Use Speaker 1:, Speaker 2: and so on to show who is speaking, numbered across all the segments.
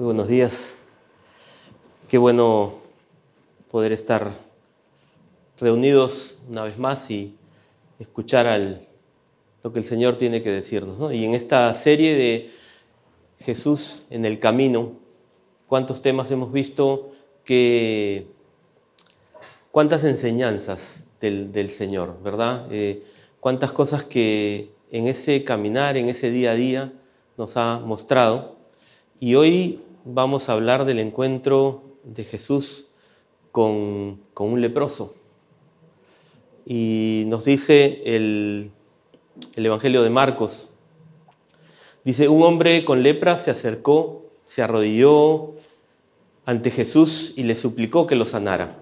Speaker 1: Muy buenos días. Qué bueno poder estar reunidos una vez más y escuchar al, lo que el Señor tiene que decirnos. Y en esta serie de Jesús en el camino, cuántos temas hemos visto, que, cuántas enseñanzas del, Señor, ¿verdad? Eh, cuántas cosas que en ese caminar, en ese día a día, nos ha mostrado. Y hoy vamos a hablar del encuentro de Jesús con, un leproso. Y nos dice el, el Evangelio de Marcos, dice, un hombre con lepra se acercó, se arrodilló ante Jesús y le suplicó que lo sanara.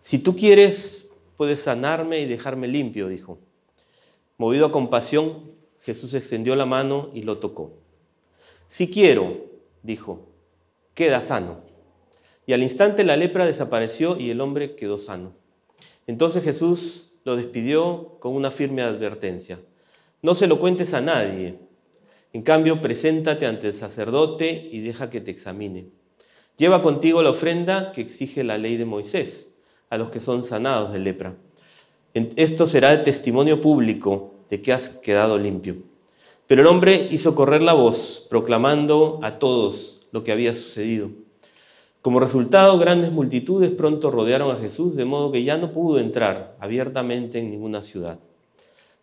Speaker 1: Si tú quieres, puedes sanarme y dejarme limpio, dijo. Movido a compasión, Jesús extendió la mano y lo tocó. Si quiero, dijo, queda sano. Y al instante la lepra desapareció y el hombre quedó sano. Entonces Jesús lo despidió con una firme advertencia. No se lo cuentes a nadie. En cambio, preséntate ante el sacerdote y deja que te examine. Lleva contigo la ofrenda que exige la ley de Moisés a los que son sanados de lepra. Esto será el testimonio público de que has quedado limpio. Pero el hombre hizo correr la voz, proclamando a todos lo que había sucedido. Como resultado, grandes multitudes pronto rodearon a Jesús, de modo que ya no pudo entrar abiertamente en ninguna ciudad.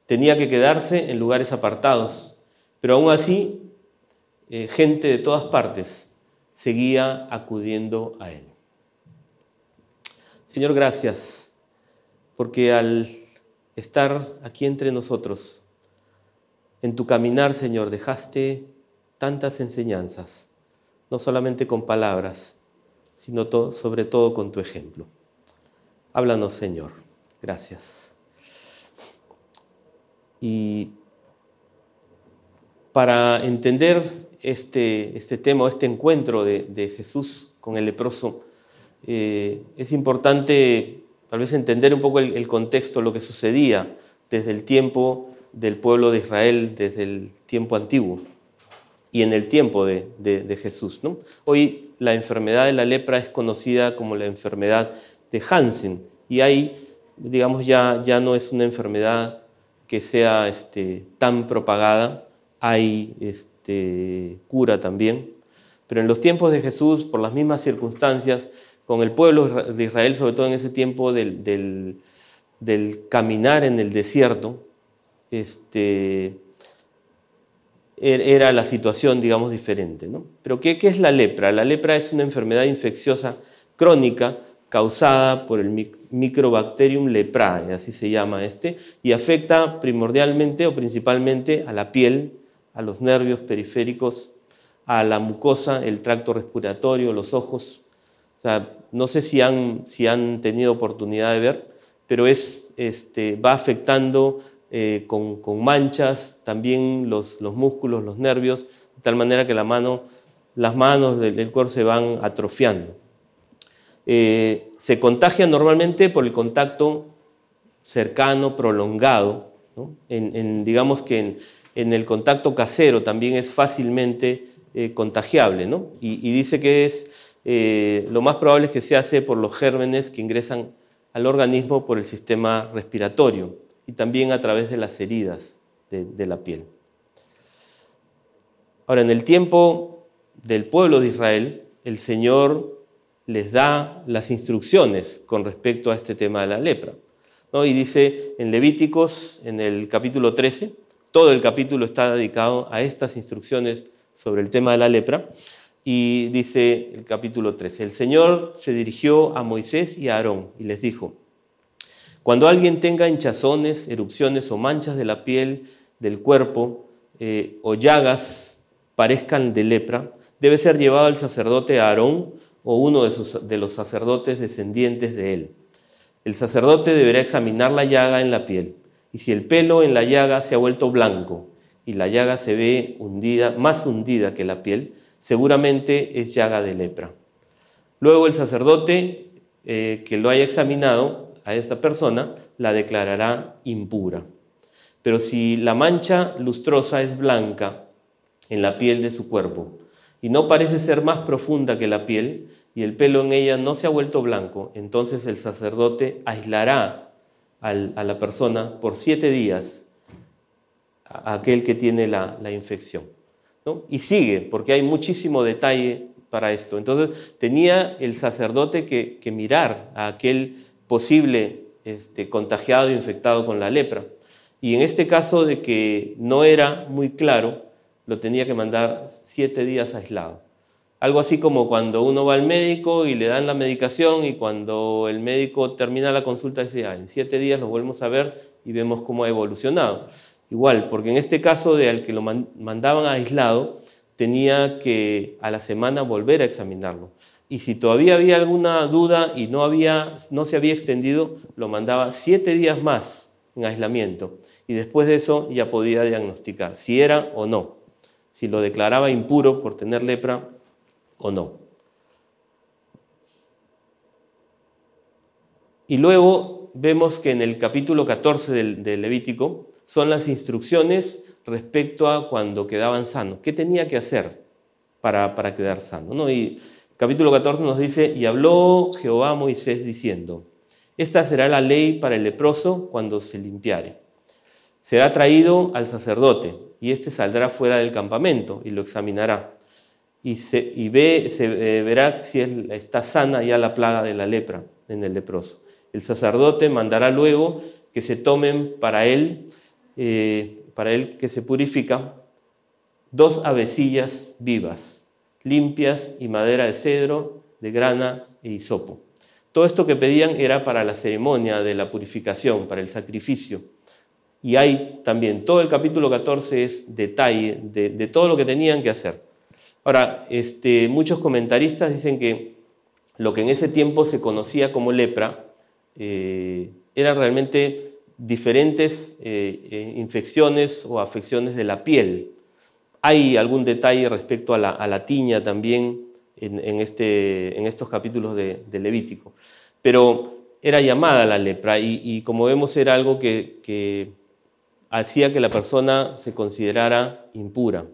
Speaker 1: Tenía que quedarse en lugares apartados, pero aún así, eh, gente de todas partes seguía acudiendo a él. Señor, gracias, porque al estar aquí entre nosotros, en tu caminar, Señor, dejaste tantas enseñanzas, no solamente con palabras, sino sobre todo con tu ejemplo. Háblanos, Señor. Gracias. Y para entender este, este tema, este encuentro de, Jesús con el leproso, eh, es importante tal vez entender un poco el, contexto, lo que sucedía desde el tiempo del pueblo de Israel, desde el tiempo antiguo y en el tiempo de, Jesús. ¿no? Hoy la enfermedad de la lepra es conocida como la enfermedad de Hansen y ahí, digamos, ya, ya no es una enfermedad que sea este, tan propagada, hay este, cura también, pero en los tiempos de Jesús, por las mismas circunstancias, con el pueblo de Israel, sobre todo en ese tiempo del, del, caminar en el desierto, este, era la situación, digamos, diferente. ¿no? Pero ¿qué, ¿qué, es la lepra? La lepra es una enfermedad infecciosa crónica causada por el Microbacterium leprae, así se llama este, y afecta primordialmente o principalmente a la piel, a los nervios periféricos, a la mucosa, el tracto respiratorio, los ojos, o sea, no sé si han, si han tenido oportunidad de ver, pero es, este, va afectando eh, con, manchas también los, los, músculos, los nervios, de tal manera que las manos del, cuerpo se van atrofiando. Eh, se contagia normalmente por el contacto cercano, prolongado, digamos que en, el contacto casero también es fácilmente eh, contagiable, y, dice que es lo más probable es que se hace por los gérmenes que ingresan al organismo por el sistema respiratorio y también a través de las heridas de, la piel. Ahora, en el tiempo del pueblo de Israel, el Señor les da las instrucciones con respecto a este tema de la lepra. Y dice en Levíticos, en el capítulo 13, todo el capítulo está dedicado a estas instrucciones sobre el tema de la lepra. Y dice el capítulo 13, el Señor se dirigió a Moisés y a Aarón y les dijo, cuando alguien tenga hinchazones, erupciones o manchas de la piel, del cuerpo, eh, o llagas parezcan de lepra, debe ser llevado al sacerdote Aarón o uno de, los sacerdotes descendientes de él. El sacerdote deberá examinar la llaga en la piel, y si el pelo en la llaga se ha vuelto blanco y la llaga se ve hundida, más hundida que la piel, seguramente es llaga de lepra. Luego el sacerdote eh, que lo haya examinado a esta persona la declarará impura. Pero si la mancha lustrosa es blanca en la piel de su cuerpo y no parece ser más profunda que la piel, y el pelo en ella no se ha vuelto blanco, entonces el sacerdote aislará a la persona por siete días a aquel que tiene la, infección. Y sigue, porque hay muchísimo detalle para esto. Entonces tenía el sacerdote que, mirar a aquel posible este, contagiado, infectado con la lepra. Y en este caso de que no era muy claro, lo tenía que mandar siete días aislado. Algo así como cuando uno va al médico y le dan la medicación y cuando el médico termina la consulta dice, ah, en siete días lo volvemos a ver y vemos cómo ha evolucionado. Igual, porque en este caso de al que lo mandaban aislado, tenía que a la semana volver a examinarlo. Y si todavía había alguna duda y no, había, no se había extendido, lo mandaba siete días más en aislamiento. Y después de eso ya podía diagnosticar si era o no, si lo declaraba impuro por tener lepra o no. Y luego vemos que en el capítulo 14 del, Levítico son las instrucciones respecto a cuando quedaban sanos. ¿Qué tenía que hacer para, para quedar sano? ¿no? Capítulo 14 nos dice, y habló Jehová a Moisés diciendo, esta será la ley para el leproso cuando se limpiare. Será traído al sacerdote, y éste saldrá fuera del campamento y lo examinará y, se, ve, se eh, verá si está sana ya la plaga de la lepra en el leproso. El sacerdote mandará luego que se tomen para él, eh, para él que se purifica, dos avecillas vivas, limpias y madera de cedro, de grana e hisopo. Todo esto que pedían era para la ceremonia de la purificación, para el sacrificio. Y hay también, todo el capítulo 14 es detalle de todo lo que tenían que hacer. Ahora, este, muchos comentaristas dicen que lo que en ese tiempo se conocía como lepra eh, eran realmente diferentes eh, eh, infecciones o afecciones de la piel. Hay algún detalle respecto a la, tiña también en, este, estos capítulos de, Levítico, pero era llamada la lepra y, como vemos era algo que hacía que la persona se considerara impura.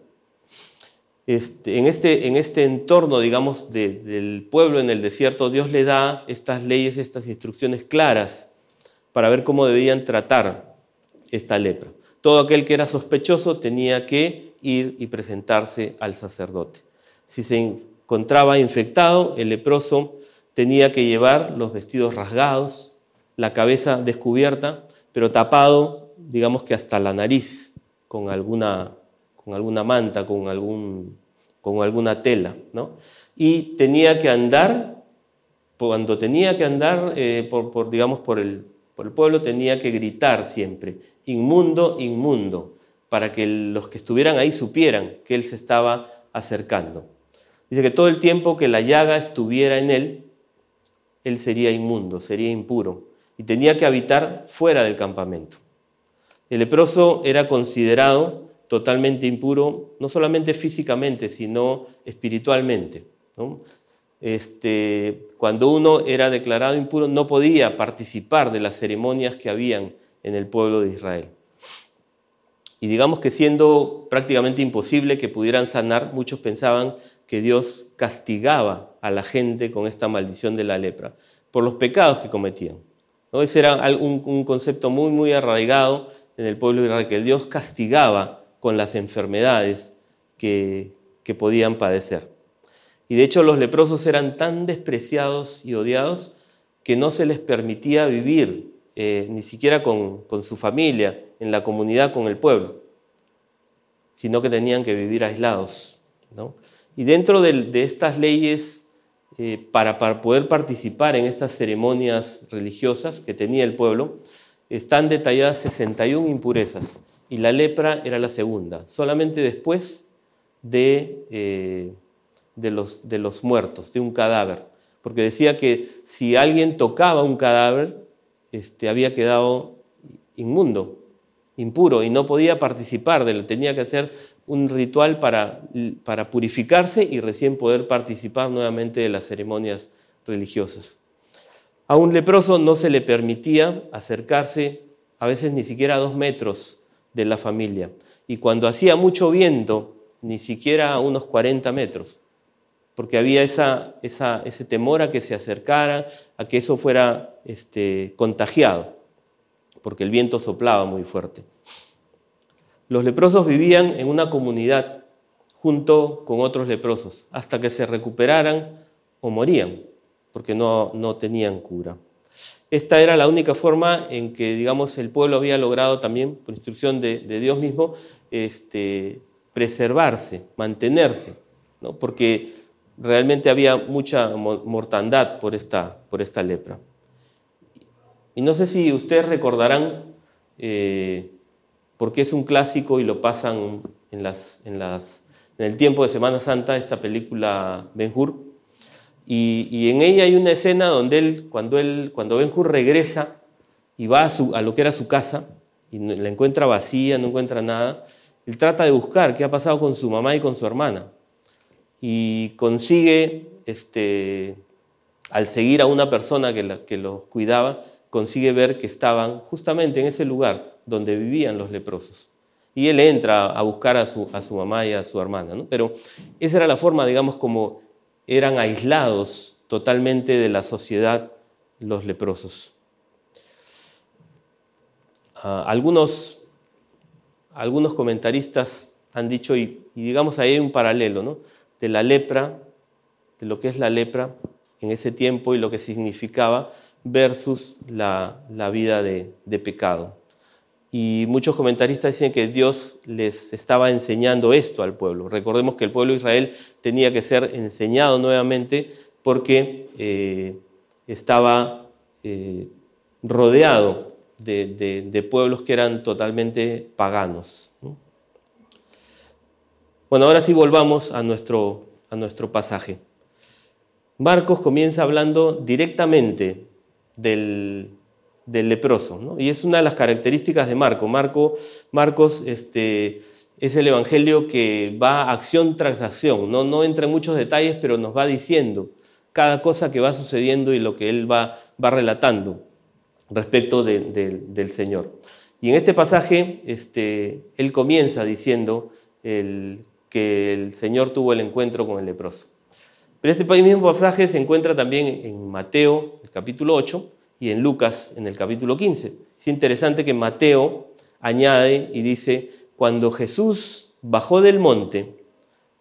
Speaker 1: Este, este, en, este, entorno, digamos, del pueblo en el desierto, Dios le da estas leyes, estas instrucciones claras para ver cómo debían tratar esta lepra. Todo aquel que era sospechoso tenía que ir y presentarse al sacerdote. Si se encontraba infectado, el leproso tenía que llevar los vestidos rasgados, la cabeza descubierta, pero tapado, digamos que hasta la nariz, con alguna con alguna manta, con, algún, con alguna tela, ¿no? Y tenía que andar, cuando tenía que andar eh, por, digamos, por el, por el pueblo, tenía que gritar siempre, inmundo, inmundo, para que los que estuvieran ahí supieran que él se estaba acercando. Dice que todo el tiempo que la llaga estuviera en él, él sería inmundo, sería impuro, y tenía que habitar fuera del campamento. El leproso era considerado totalmente impuro, no solamente físicamente, sino espiritualmente. Este, cuando uno era declarado impuro, no podía participar de las ceremonias que habían en el pueblo de Israel. Y digamos que siendo prácticamente imposible que pudieran sanar, muchos pensaban que Dios castigaba a la gente con esta maldición de la lepra por los pecados que cometían. ¿no? Ese era un, concepto muy, muy arraigado en el pueblo de Israel, que Dios castigaba con las enfermedades que, podían padecer. Y de hecho los leprosos eran tan despreciados y odiados que no se les permitía vivir eh, ni siquiera con, su familia, en la comunidad, con el pueblo, sino que tenían que vivir aislados. Y dentro de, estas leyes, eh, para, poder participar en estas ceremonias religiosas que tenía el pueblo, están detalladas 61 impurezas y la lepra era la segunda, solamente después de, eh, de, los, de los muertos, de un cadáver. Porque decía que si alguien tocaba un cadáver, este, había quedado inmundo, impuro, y no podía participar de. Tenía que hacer un ritual para, para purificarse y recién poder participar nuevamente de las ceremonias religiosas. A un leproso no se le permitía acercarse a veces ni siquiera a dos metros de la familia. Y cuando hacía mucho viento, ni siquiera a unos 40 metros, porque había ese temor a que se acercara, a que eso fuera este, contagiado, porque el viento soplaba muy fuerte. Los leprosos vivían en una comunidad junto con otros leprosos, hasta que se recuperaran o morían, porque no, tenían cura. Esta era la única forma en que, digamos, el pueblo había logrado también, por instrucción de, Dios mismo, este, preservarse, mantenerse, porque realmente había mucha mortandad por esta, por esta lepra. Y no sé si ustedes recordarán, eh, porque es un clásico y lo pasan en, las, en, las, en el tiempo de Semana Santa, esta película Ben Hur, y, en ella hay una escena donde él, cuando, él, cuando Ben Hur regresa y va a, su, a lo que era su casa, y la encuentra vacía, no encuentra nada, él trata de buscar qué ha pasado con su mamá y con su hermana. Y consigue, este, al seguir a una persona que, los cuidaba, consigue ver que estaban justamente en ese lugar donde vivían los leprosos. Y él entra a buscar a su, a su mamá y a su hermana. ¿no? Pero esa era la forma, digamos, como eran aislados totalmente de la sociedad los leprosos. Ah, algunos, algunos comentaristas han dicho, y, digamos ahí hay un paralelo, ¿no? De la lepra, de lo que es la lepra en ese tiempo y lo que significaba versus la, vida de, de pecado. Y muchos comentaristas dicen que Dios les estaba enseñando esto al pueblo. Recordemos que el pueblo de Israel tenía que ser enseñado nuevamente porque eh, estaba eh, rodeado de, pueblos que eran totalmente paganos. Bueno, ahora sí volvamos a nuestro, a nuestro pasaje. Marcos comienza hablando directamente del, del leproso. Y es una de las características de Marco. Marco Marcos este, es el evangelio que va acción tras acción. ¿no? no entra en muchos detalles, pero nos va diciendo cada cosa que va sucediendo y lo que él va, va relatando respecto del Señor. Y en este pasaje, este, él comienza diciendo que el Señor tuvo el encuentro con el leproso. Pero este mismo pasaje se encuentra también en Mateo, el capítulo 8, y en Lucas en el capítulo 15. Es interesante que Mateo añade y dice, cuando Jesús bajó del monte,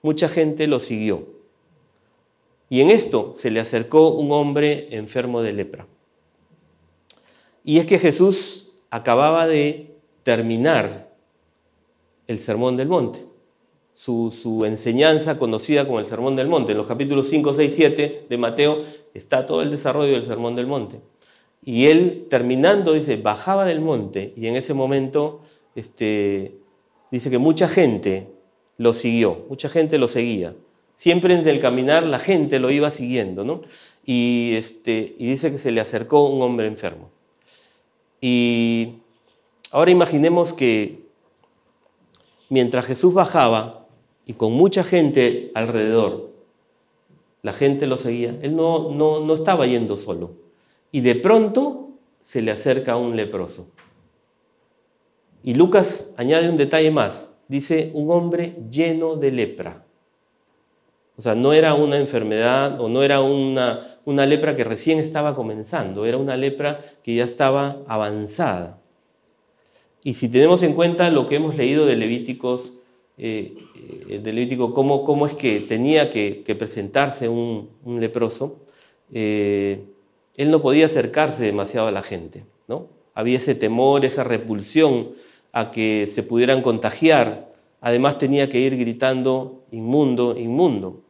Speaker 1: mucha gente lo siguió. Y en esto se le acercó un hombre enfermo de lepra. Y es que Jesús acababa de terminar el Sermón del Monte, su, enseñanza conocida como el Sermón del Monte. En los capítulos 5, 6, 7 de Mateo está todo el desarrollo del Sermón del Monte. Y él terminando, dice, bajaba del monte y en ese momento este, dice que mucha gente lo siguió, mucha gente lo seguía. Siempre en el caminar la gente lo iba siguiendo, ¿no? Y, este, y dice que se le acercó un hombre enfermo. Y ahora imaginemos que mientras Jesús bajaba y con mucha gente alrededor, la gente lo seguía, él no, no, no estaba yendo solo y de pronto se le acerca un leproso. Y Lucas añade un detalle más, dice un hombre lleno de lepra. O sea, no era una enfermedad o no era una, una lepra que recién estaba comenzando, era una lepra que ya estaba avanzada. Y si tenemos en cuenta lo que hemos leído de Levíticos, eh, eh, Levítico, cómo, cómo, es que tenía que, presentarse un, leproso, eh, él no podía acercarse demasiado a la gente, ¿no? Había ese temor, esa repulsión a que se pudieran contagiar. Además tenía que ir gritando inmundo, inmundo,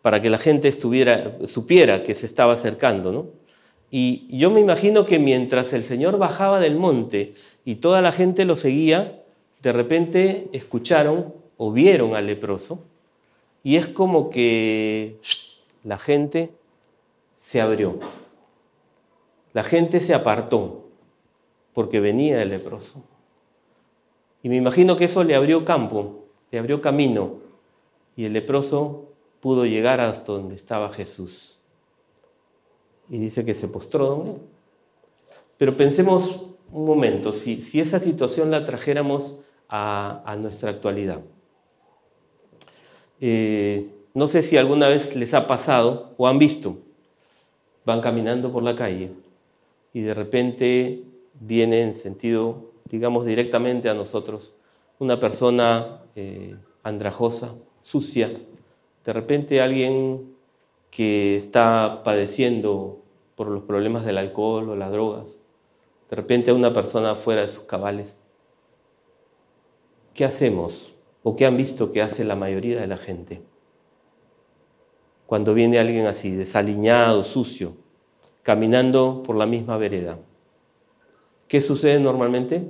Speaker 1: para que la gente estuviera, supiera que se estaba acercando, ¿no? Y yo me imagino que mientras el Señor bajaba del monte y toda la gente lo seguía, de repente escucharon o vieron al leproso y es como que la gente se abrió. La gente se apartó porque venía el leproso. Y me imagino que eso le abrió campo, le abrió camino, y el leproso pudo llegar hasta donde estaba Jesús. Y dice que se postró donde Pero pensemos un momento, si, si esa situación la trajéramos a, nuestra actualidad. Eh, no sé si alguna vez les ha pasado o han visto, van caminando por la calle y de repente viene en sentido, digamos, directamente a nosotros una persona eh, andrajosa, sucia, de repente alguien que está padeciendo por los problemas del alcohol o las drogas, de repente una persona fuera de sus cabales. ¿Qué hacemos o qué han visto que hace la mayoría de la gente? Cuando viene alguien así, desaliñado, sucio, caminando por la misma vereda. ¿Qué sucede normalmente?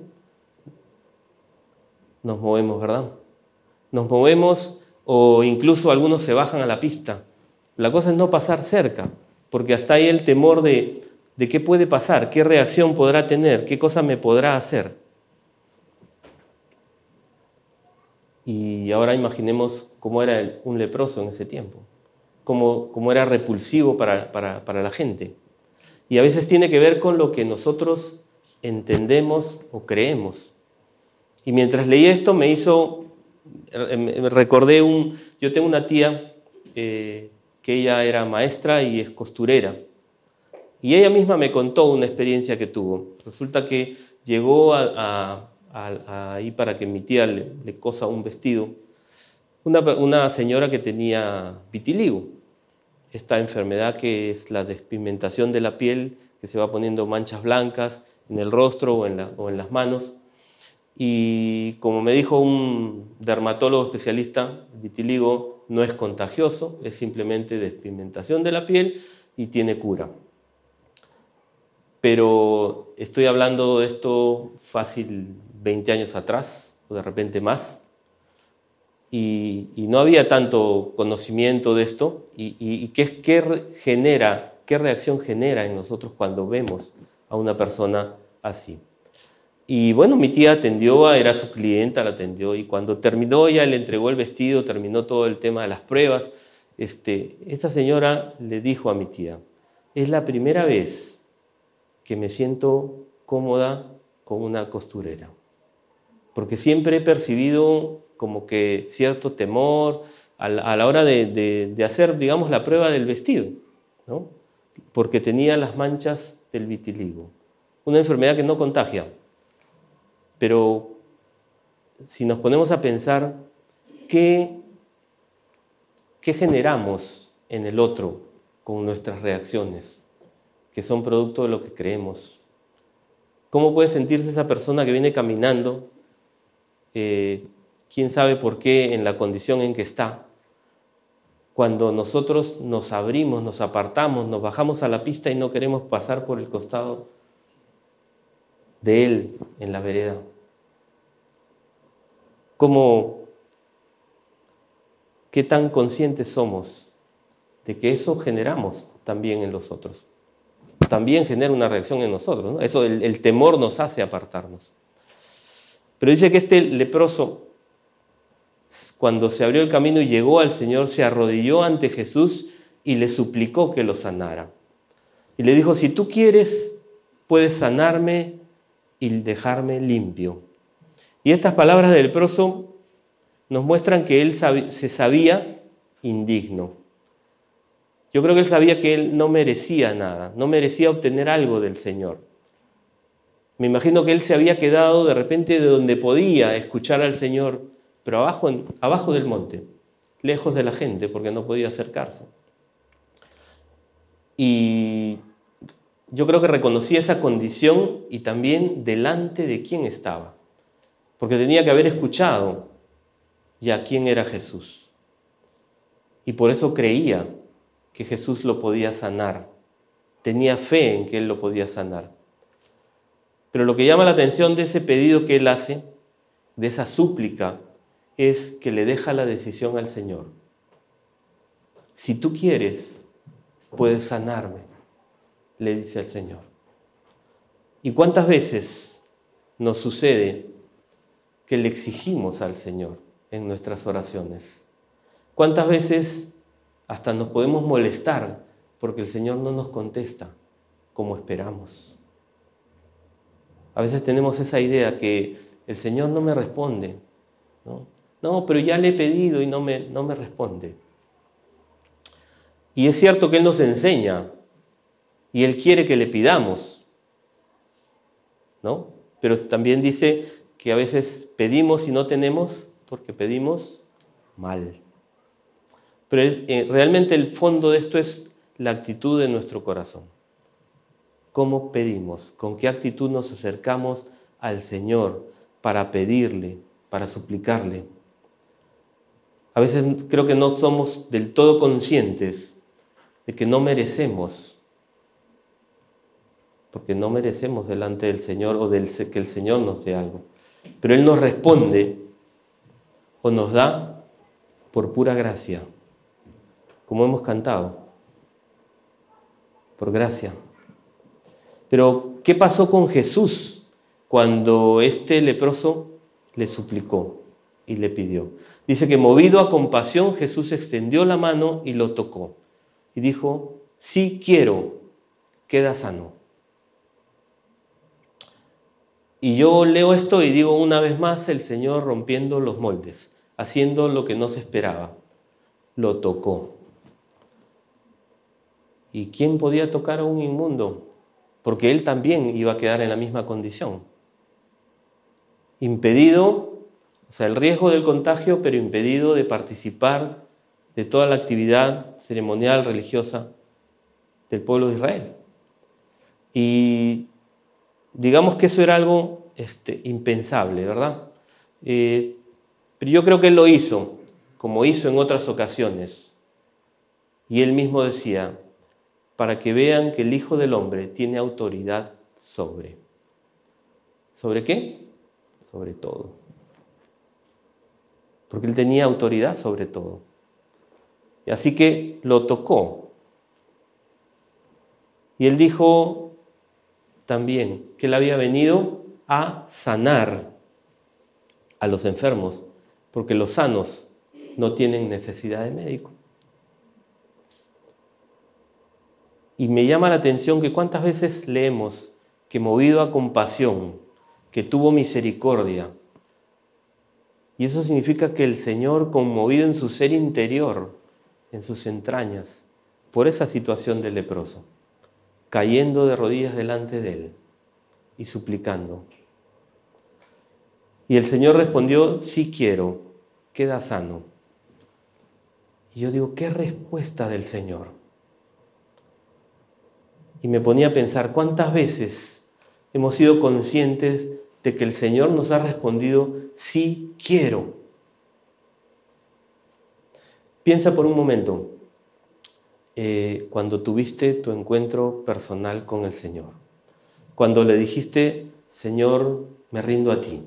Speaker 1: Nos movemos, ¿verdad? Nos movemos o incluso algunos se bajan a la pista. La cosa es no pasar cerca, porque hasta ahí el temor de, de qué puede pasar, qué reacción podrá tener, qué cosa me podrá hacer. Y ahora imaginemos cómo era un leproso en ese tiempo, cómo, cómo era repulsivo para, para la gente. Y a veces tiene que ver con lo que nosotros entendemos o creemos. Y mientras leí esto me hizo, me recordé un, yo tengo una tía eh, que ella era maestra y es costurera. Y ella misma me contó una experiencia que tuvo. Resulta que llegó ahí para que mi tía le, cosa un vestido, una, una, señora que tenía vitiligo, esta enfermedad que es la despigmentación de la piel, que se va poniendo manchas blancas en el rostro o en, o en las manos. Y como me dijo un dermatólogo especialista, vitiligo no es contagioso, es simplemente despigmentación de la piel y tiene cura. Pero estoy hablando de esto fácil 20 años atrás, o de repente más, y, no había tanto conocimiento de esto, y, qué, qué genera, qué reacción genera en nosotros cuando vemos a una persona así. Y bueno, mi tía atendió, era su clienta, la atendió y cuando terminó ya le entregó el vestido, terminó todo el tema de las pruebas. Este, esta señora le dijo a mi tía, es la primera vez que me siento cómoda con una costurera, porque siempre he percibido como que cierto temor a la, hora de, hacer, digamos, la prueba del vestido, ¿no? porque tenía las manchas del vitiligo, una enfermedad que no contagia pero si nos ponemos a pensar, ¿qué, qué generamos en el otro con nuestras reacciones, que son producto de lo que creemos? ¿Cómo puede sentirse esa persona que viene caminando, eh, quién sabe por qué, en la condición en que está? Cuando nosotros nos abrimos, nos apartamos, nos bajamos a la pista y no queremos pasar por el costado de Él en la vereda. ¿Cómo, qué tan conscientes somos de que eso generamos también en los otros? También genera una reacción en nosotros. ¿no? Eso, el temor nos hace apartarnos. Pero dice que este leproso, cuando se abrió el camino y llegó al Señor, se arrodilló ante Jesús y le suplicó que lo sanara. Y le dijo, si tú quieres, puedes sanarme y dejarme limpio. Y estas palabras del proso nos muestran que él se sabía indigno. Yo creo que él sabía que él no merecía nada, no merecía obtener algo del Señor. Me imagino que él se había quedado de repente de donde podía escuchar al Señor, pero abajo, abajo del monte, lejos de la gente, porque no podía acercarse. Y yo creo que reconocía esa condición y también delante de quién estaba porque tenía que haber escuchado ya quién era Jesús. Y por eso creía que Jesús lo podía sanar. Tenía fe en que Él lo podía sanar. Pero lo que llama la atención de ese pedido que Él hace, de esa súplica, es que le deja la decisión al Señor. Si tú quieres, puedes sanarme, le dice al Señor. ¿Y cuántas veces nos sucede que le exigimos al Señor en nuestras oraciones. ¿Cuántas veces hasta nos podemos molestar porque el Señor no nos contesta como esperamos? A veces tenemos esa idea que el Señor no me responde. No, no pero ya le he pedido y no me, no me responde. Y es cierto que Él nos enseña y Él quiere que le pidamos, ¿no? Pero también dice que a veces pedimos y no tenemos porque pedimos mal. Pero eh, realmente el fondo de esto es la actitud de nuestro corazón. ¿Cómo pedimos? ¿Con qué actitud nos acercamos al Señor para pedirle, para suplicarle? A veces creo que no somos del todo conscientes de que no merecemos, porque no merecemos delante del Señor o del, que el Señor nos dé algo. Pero Él nos responde o nos da por pura gracia, como hemos cantado, por gracia. Pero, ¿qué pasó con Jesús cuando este leproso le suplicó y le pidió? Dice que movido a compasión, Jesús extendió la mano y lo tocó. Y dijo, sí quiero, queda sano. Y yo leo esto y digo una vez más el Señor rompiendo los moldes, haciendo lo que no se esperaba. Lo tocó. ¿Y quién podía tocar a un inmundo? Porque él también iba a quedar en la misma condición. Impedido, o sea, el riesgo del contagio, pero impedido de participar de toda la actividad ceremonial religiosa del pueblo de Israel. Y Digamos que eso era algo este, impensable, ¿verdad? Eh, pero yo creo que él lo hizo, como hizo en otras ocasiones. Y él mismo decía, para que vean que el Hijo del Hombre tiene autoridad sobre. ¿Sobre qué? Sobre todo. Porque él tenía autoridad sobre todo. Y así que lo tocó. Y él dijo, también que él había venido a sanar a los enfermos, porque los sanos no tienen necesidad de médico. Y me llama la atención que cuántas veces leemos que movido a compasión, que tuvo misericordia. Y eso significa que el Señor, conmovido en su ser interior, en sus entrañas, por esa situación del leproso, cayendo de rodillas delante de él y suplicando. Y el Señor respondió, sí quiero, queda sano. Y yo digo, ¿qué respuesta del Señor? Y me ponía a pensar, ¿cuántas veces hemos sido conscientes de que el Señor nos ha respondido, sí quiero? Piensa por un momento, eh, cuando tuviste tu encuentro personal con el Señor. Cuando le dijiste, Señor, me rindo a ti.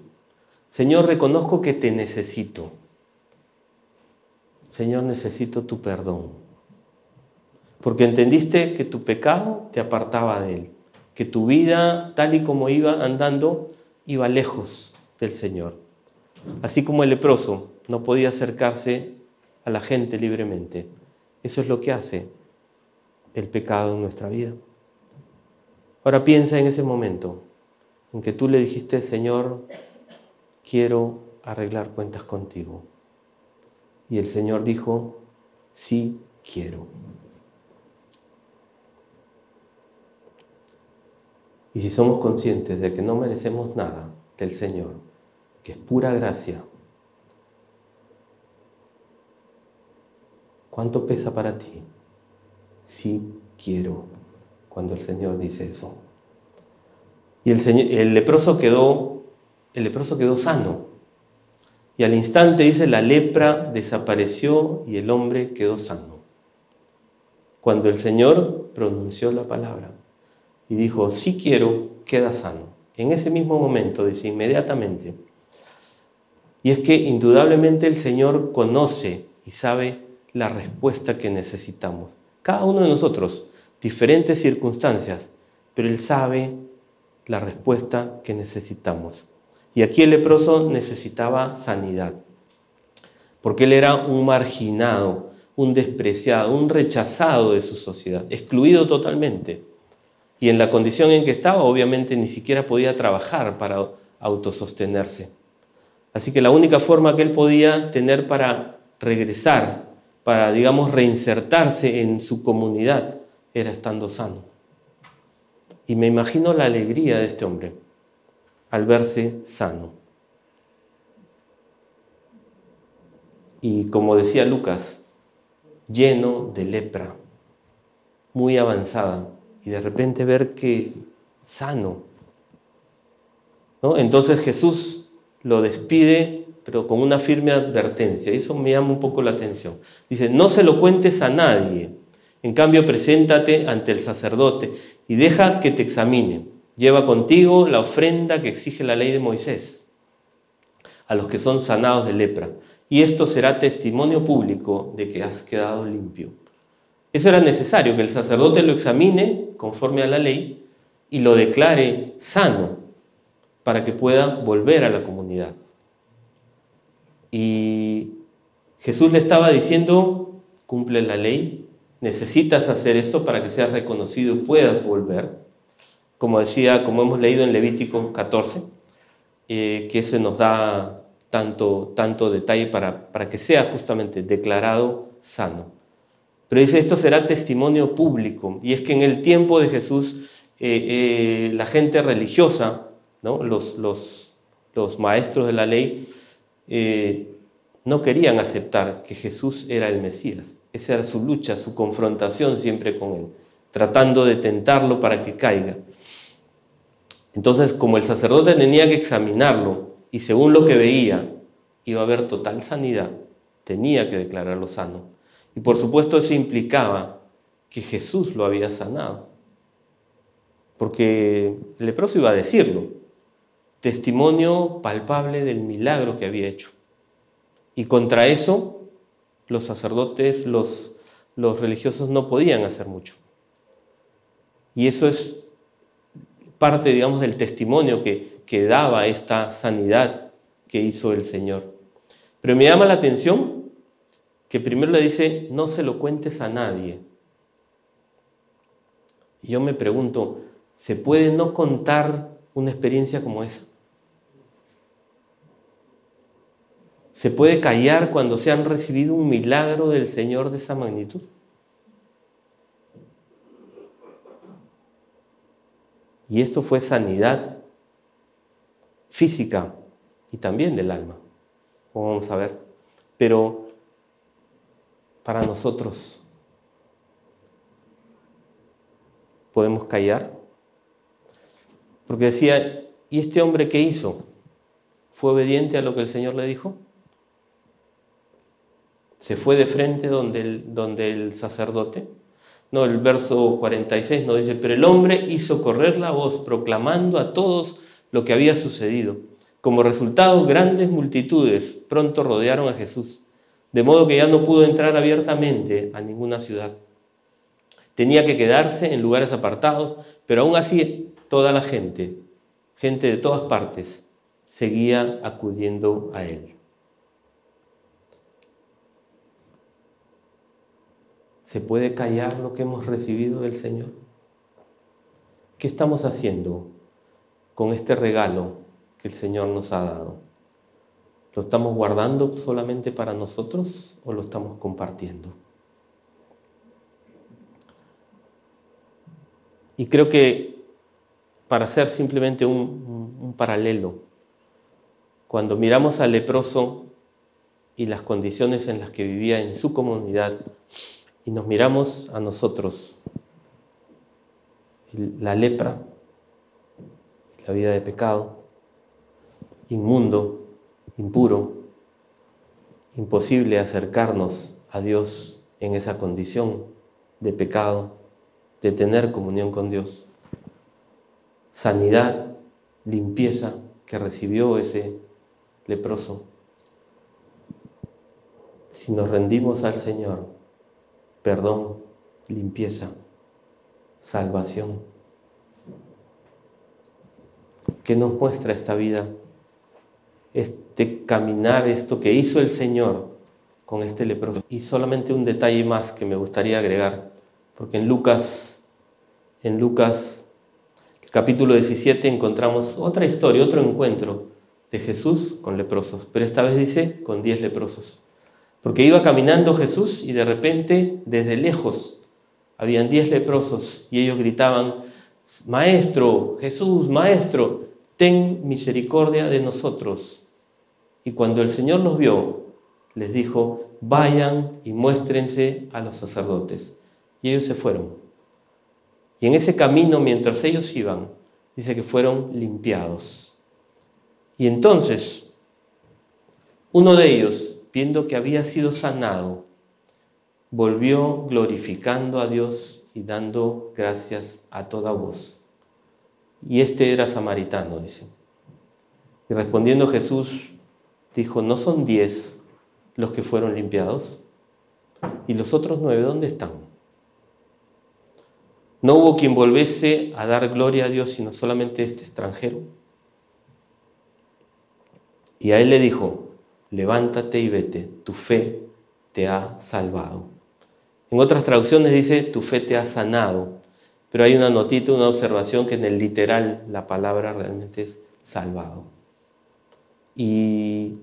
Speaker 1: Señor, reconozco que te necesito. Señor, necesito tu perdón. Porque entendiste que tu pecado te apartaba de Él, que tu vida, tal y como iba andando, iba lejos del Señor. Así como el leproso no podía acercarse a la gente libremente. Eso es lo que hace el pecado en nuestra vida. Ahora piensa en ese momento en que tú le dijiste, Señor, quiero arreglar cuentas contigo. Y el Señor dijo, sí quiero. Y si somos conscientes de que no merecemos nada del Señor, que es pura gracia, ¿cuánto pesa para ti? sí quiero, cuando el Señor dice eso. Y el, el, leproso quedó, el leproso quedó sano. Y al instante dice, la lepra desapareció y el hombre quedó sano. Cuando el Señor pronunció la palabra y dijo, sí quiero, queda sano. En ese mismo momento, dice, inmediatamente. Y es que indudablemente el Señor conoce y sabe la respuesta que necesitamos. Cada uno de nosotros, diferentes circunstancias, pero Él sabe la respuesta que necesitamos. Y aquí el leproso necesitaba sanidad, porque él era un marginado, un despreciado, un rechazado de su sociedad, excluido totalmente. Y en la condición en que estaba, obviamente ni siquiera podía trabajar para autosostenerse. Así que la única forma que él podía tener para regresar para, digamos, reinsertarse en su comunidad era estando sano. Y me imagino la alegría de este hombre al verse sano. Y como decía Lucas, lleno de lepra, muy avanzada, y de repente ver que sano. ¿no? Entonces Jesús lo despide, pero con una firme advertencia. Eso me llama un poco la atención. Dice, no se lo cuentes a nadie. En cambio, preséntate ante el sacerdote y deja que te examine. Lleva contigo la ofrenda que exige la ley de Moisés a los que son sanados de lepra. Y esto será testimonio público de que has quedado limpio. Eso era necesario, que el sacerdote lo examine conforme a la ley y lo declare sano para que pueda volver a la comunidad. Y Jesús le estaba diciendo, cumple la ley, necesitas hacer eso para que seas reconocido y puedas volver. Como decía, como hemos leído en Levítico 14, eh, que ese nos da tanto, tanto detalle para, para que sea justamente declarado sano. Pero dice, esto será testimonio público. Y es que en el tiempo de Jesús, eh, eh, la gente religiosa, los, maestros de la ley, eh, no querían aceptar que Jesús era el Mesías. Esa era su lucha, su confrontación siempre con él, tratando de tentarlo para que caiga. Entonces, como el sacerdote tenía que examinarlo y según lo que veía iba a haber total sanidad, tenía que declararlo sano. Y por supuesto eso implicaba que Jesús lo había sanado. Porque el leproso iba a decirlo, testimonio palpable del milagro que había hecho. Y contra eso los sacerdotes, los, los religiosos no podían hacer mucho. Y eso es parte, digamos, del testimonio que, que daba esta sanidad que hizo el Señor. Pero me llama la atención que primero le dice, no se lo cuentes a nadie. Y yo me pregunto, ¿se puede no contar una experiencia como esa? ¿Se puede callar cuando se han recibido un milagro del Señor de esa magnitud? Y esto fue sanidad física y también del alma. Vamos a ver. Pero para nosotros. ¿Podemos callar? Porque decía, ¿y este hombre qué hizo? ¿Fue obediente a lo que el Señor le dijo? ¿Se fue de frente donde el, el sacerdote? No, el verso 46 nos dice, pero el hombre hizo correr la voz proclamando a todos lo que había sucedido. Como resultado, grandes multitudes pronto rodearon a Jesús de modo que ya no pudo entrar abiertamente a ninguna ciudad. Tenía que quedarse en lugares apartados, pero aún así toda la gente, gente de todas partes, seguía acudiendo a él. ¿Se puede callar lo que hemos recibido del Señor? ¿Qué estamos haciendo con este regalo que el Señor nos ha dado? ¿Lo estamos guardando solamente para nosotros o lo estamos compartiendo? Y creo que para hacer simplemente un, paralelo, cuando miramos al leproso y las condiciones en las que vivía en su comunidad y nos miramos a nosotros, la lepra, la vida de pecado, inmundo, impuro, imposible acercarnos a Dios en esa condición de pecado, de tener comunión con Dios. Sanidad, limpieza que recibió ese leproso. Si nos rendimos al Señor, perdón, limpieza, salvación. ¿Qué nos muestra esta vida? Este caminar, esto que hizo el Señor con este leproso. Y solamente un detalle más que me gustaría agregar, porque en Lucas, en Lucas capítulo 17 encontramos otra historia, otro encuentro de Jesús con leprosos, pero esta vez dice con diez leprosos. Porque iba caminando Jesús y de repente, desde lejos, habían diez leprosos y ellos gritaban, Maestro, Jesús, Maestro, ten misericordia de nosotros. Y cuando el Señor los vio, les dijo, vayan y muéstrense a los sacerdotes. Y ellos se fueron. Y en ese camino, mientras ellos iban, dice que fueron limpiados. Y entonces, uno de ellos, viendo que había sido sanado, volvió glorificando a Dios y dando gracias a toda voz. Y este era samaritano, dice. Y respondiendo Jesús, dijo, ¿no son diez los que fueron limpiados? ¿Y los otros nueve dónde están? No hubo quien volviese a dar gloria a Dios, sino solamente este extranjero. Y a él le dijo, levántate y vete, tu fe te ha salvado. En otras traducciones dice, tu fe te ha sanado, pero hay una notita, una observación que en el literal la palabra realmente es salvado. Y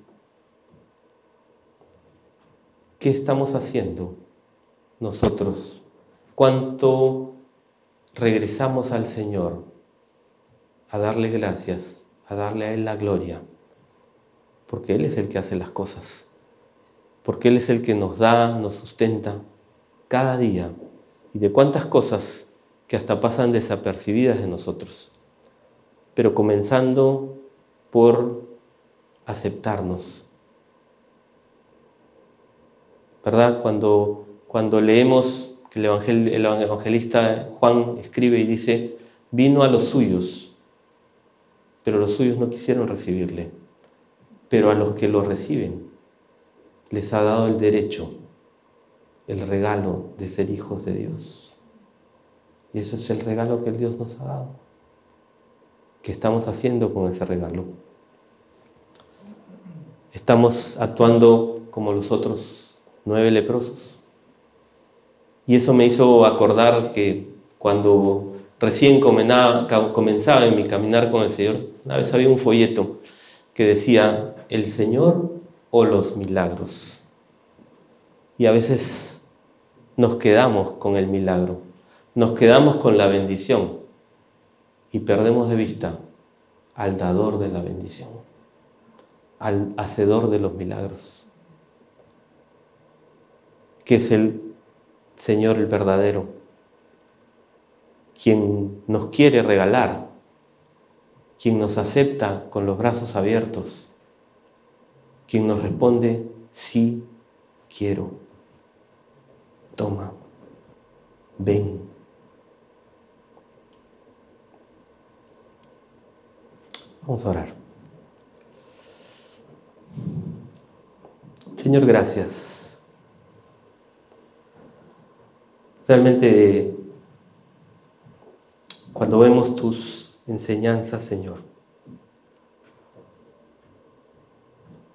Speaker 1: ¿Qué estamos haciendo nosotros? ¿Cuánto regresamos al Señor a darle gracias, a darle a Él la gloria? Porque Él es el que hace las cosas, porque Él es el que nos da, nos sustenta cada día y de cuántas cosas que hasta pasan desapercibidas de nosotros, pero comenzando por aceptarnos, ¿verdad? Cuando, cuando leemos que el, el evangelista Juan escribe y dice, vino a los suyos, pero los suyos no quisieron recibirle, pero a los que lo reciben les ha dado el derecho, el regalo de ser hijos de Dios. Y eso es el regalo que Dios nos ha dado. ¿Qué estamos haciendo con ese regalo? Estamos actuando como los otros nueve leprosos. Y eso me hizo acordar que cuando recién comenzaba en mi caminar con el Señor, una vez había un folleto que decía, el Señor o los milagros. Y a veces nos quedamos con el milagro, nos quedamos con la bendición y perdemos de vista al dador de la bendición, al hacedor de los milagros que es el Señor el verdadero, quien nos quiere regalar, quien nos acepta con los brazos abiertos, quien nos responde, sí quiero, toma, ven. Vamos a orar. Señor, gracias Realmente, cuando vemos tus enseñanzas, Señor,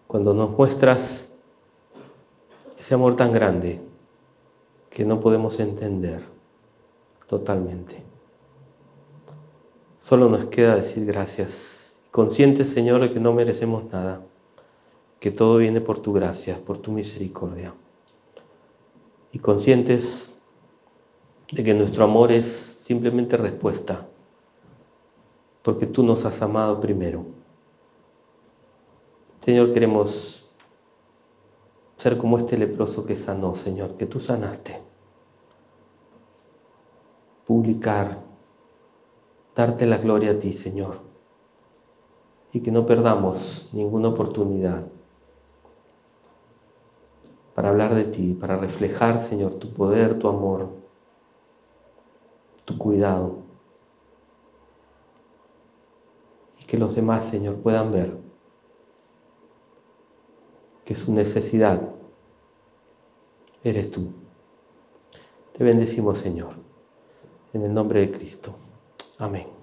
Speaker 1: cuando nos muestras ese amor tan grande que no podemos entender totalmente. Solo nos queda decir gracias, conscientes, Señor, de que no merecemos nada, que todo viene por tu gracia, por tu misericordia. Y conscientes de que nuestro amor es simplemente respuesta, porque tú nos has amado primero. Señor, queremos ser como este leproso que sanó, Señor, que tú sanaste. Publicar, darte la gloria a ti, Señor, y que no perdamos ninguna oportunidad para hablar de ti, para reflejar, Señor, tu poder, tu amor tu cuidado. Y que los demás, Señor, puedan ver que su necesidad eres tú. Te bendecimos, Señor, en el nombre de Cristo. Amén.